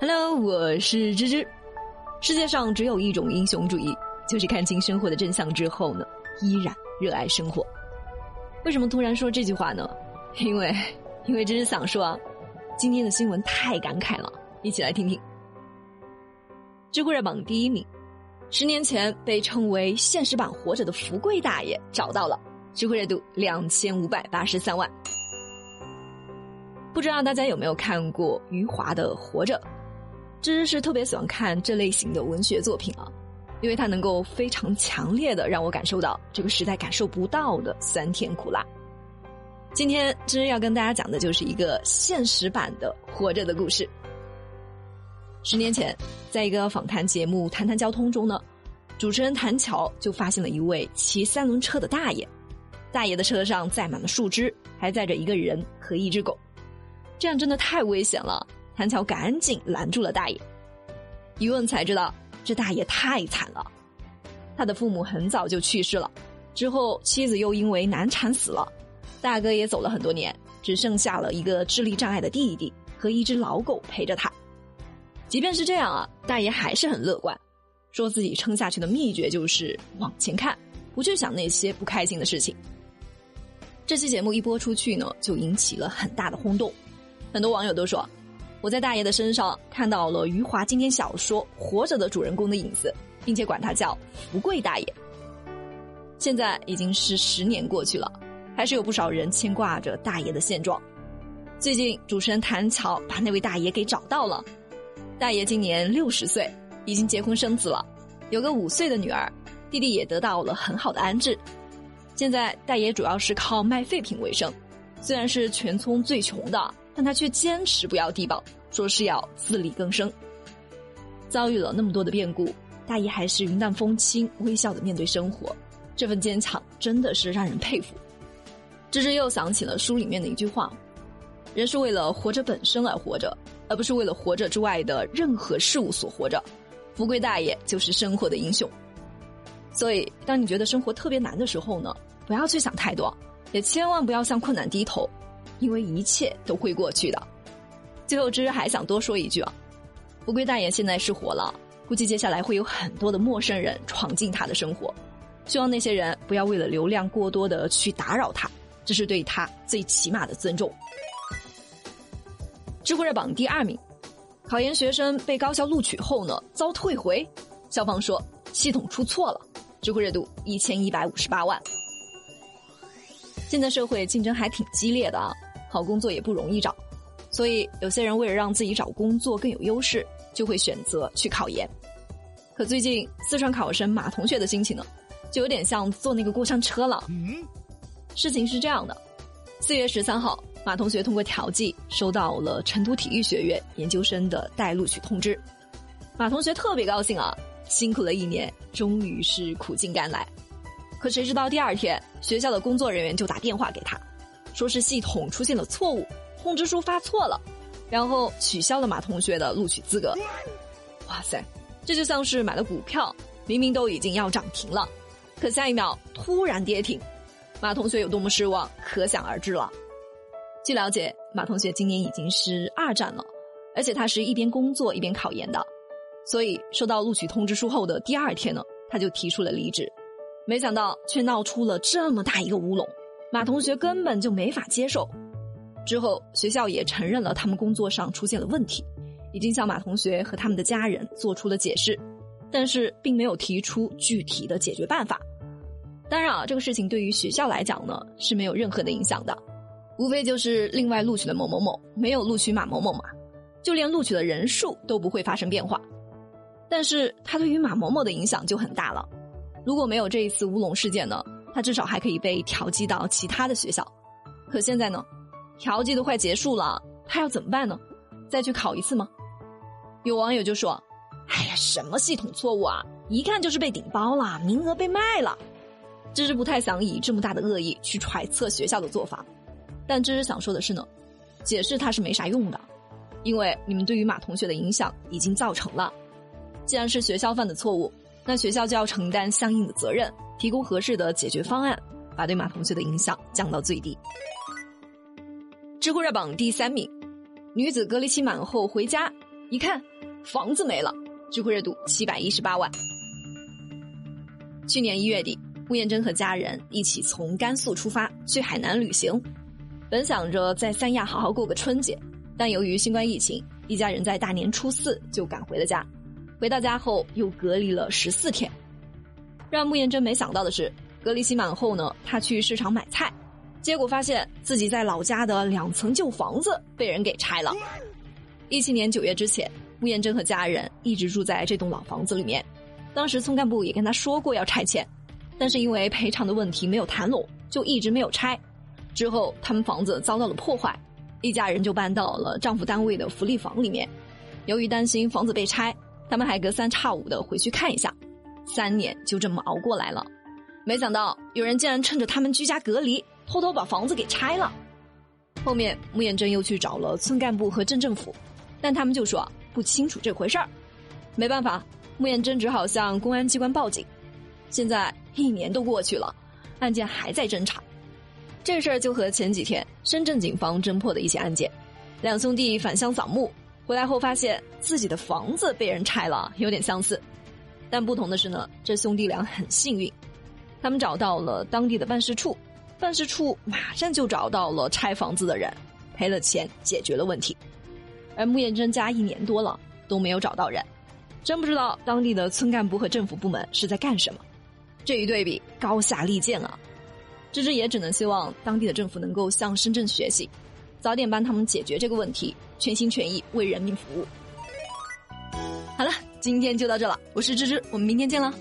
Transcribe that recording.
Hello，我是芝芝。世界上只有一种英雄主义，就是看清生活的真相之后呢，依然热爱生活。为什么突然说这句话呢？因为，因为芝芝想说，啊，今天的新闻太感慨了，一起来听听。知乎热榜第一名，十年前被称为现实版活着的福贵大爷找到了，知乎热度两千五百八十三万。不知道大家有没有看过余华的《活着》？芝芝是特别喜欢看这类型的文学作品啊，因为它能够非常强烈的让我感受到这个时代感受不到的酸甜苦辣。今天芝芝要跟大家讲的就是一个现实版的《活着》的故事。十年前，在一个访谈节目《谈谈交通》中呢，主持人谭乔就发现了一位骑三轮车的大爷，大爷的车上载满了树枝，还载着一个人和一只狗。这样真的太危险了，谭乔赶紧拦住了大爷。一问才知道，这大爷太惨了，他的父母很早就去世了，之后妻子又因为难产死了，大哥也走了很多年，只剩下了一个智力障碍的弟弟和一只老狗陪着他。即便是这样啊，大爷还是很乐观，说自己撑下去的秘诀就是往前看，不去想那些不开心的事情。这期节目一播出去呢，就引起了很大的轰动。很多网友都说，我在大爷的身上看到了余华经典小说《活着》的主人公的影子，并且管他叫“福贵大爷”。现在已经是十年过去了，还是有不少人牵挂着大爷的现状。最近，主持人谭乔把那位大爷给找到了。大爷今年六十岁，已经结婚生子了，有个五岁的女儿，弟弟也得到了很好的安置。现在，大爷主要是靠卖废品为生，虽然是全村最穷的。但他却坚持不要低保，说是要自力更生。遭遇了那么多的变故，大爷还是云淡风轻、微笑的面对生活，这份坚强真的是让人佩服。芝芝又想起了书里面的一句话：“人是为了活着本身而活着，而不是为了活着之外的任何事物所活着。”福贵大爷就是生活的英雄。所以，当你觉得生活特别难的时候呢，不要去想太多，也千万不要向困难低头。因为一切都会过去的。最后，芝芝还想多说一句啊，乌龟大爷现在是火了，估计接下来会有很多的陌生人闯进他的生活，希望那些人不要为了流量过多的去打扰他，这是对他最起码的尊重。知乎热榜第二名，考研学生被高校录取后呢遭退回，校方说系统出错了，知乎热度一千一百五十八万。现在社会竞争还挺激烈的啊，好工作也不容易找，所以有些人为了让自己找工作更有优势，就会选择去考研。可最近四川考生马同学的心情呢，就有点像坐那个过山车了。嗯事情是这样的，四月十三号，马同学通过调剂收到了成都体育学院研究生的待录取通知，马同学特别高兴啊，辛苦了一年，终于是苦尽甘来。可谁知道第二天，学校的工作人员就打电话给他，说是系统出现了错误，通知书发错了，然后取消了马同学的录取资格。哇塞，这就像是买了股票，明明都已经要涨停了，可下一秒突然跌停，马同学有多么失望，可想而知了。据了解，马同学今年已经是二战了，而且他是一边工作一边考研的，所以收到录取通知书后的第二天呢，他就提出了离职。没想到却闹出了这么大一个乌龙，马同学根本就没法接受。之后学校也承认了他们工作上出现了问题，已经向马同学和他们的家人做出了解释，但是并没有提出具体的解决办法。当然啊，这个事情对于学校来讲呢是没有任何的影响的，无非就是另外录取的某某某没有录取马某某嘛，就连录取的人数都不会发生变化。但是他对于马某某的影响就很大了。如果没有这一次乌龙事件呢，他至少还可以被调剂到其他的学校。可现在呢，调剂都快结束了，他要怎么办呢？再去考一次吗？有网友就说：“哎呀，什么系统错误啊？一看就是被顶包了，名额被卖了。”芝芝不太想以这么大的恶意去揣测学校的做法，但芝芝想说的是呢，解释它是没啥用的，因为你们对于马同学的影响已经造成了。既然是学校犯的错误。那学校就要承担相应的责任，提供合适的解决方案，把对马同学的影响降到最低。知乎热榜第三名，女子隔离期满后回家，一看房子没了，知乎热度七百一十八万。去年一月底，穆艳珍和家人一起从甘肃出发去海南旅行，本想着在三亚好好过个春节，但由于新冠疫情，一家人在大年初四就赶回了家。回到家后又隔离了十四天，让穆艳珍没想到的是，隔离期满后呢，她去市场买菜，结果发现自己在老家的两层旧房子被人给拆了。一七年九月之前，穆艳珍和家人一直住在这栋老房子里面。当时村干部也跟他说过要拆迁，但是因为赔偿的问题没有谈拢，就一直没有拆。之后他们房子遭到了破坏，一家人就搬到了丈夫单位的福利房里面。由于担心房子被拆，他们还隔三差五的回去看一下。三年就这么熬过来了，没想到有人竟然趁着他们居家隔离，偷偷把房子给拆了。后面穆艳珍又去找了村干部和镇政府，但他们就说不清楚这回事儿。没办法。穆艳珍只好向公安机关报警，现在一年都过去了，案件还在侦查。这事儿就和前几天深圳警方侦破的一起案件，两兄弟返乡扫墓回来后发现自己的房子被人拆了，有点相似。但不同的是呢，这兄弟俩很幸运，他们找到了当地的办事处，办事处马上就找到了拆房子的人，赔了钱解决了问题。而穆艳珍家一年多了都没有找到人。真不知道当地的村干部和政府部门是在干什么，这一对比高下立见啊！芝芝也只能希望当地的政府能够向深圳学习，早点帮他们解决这个问题，全心全意为人民服务。今天就到这了，我是芝芝，我们明天见了。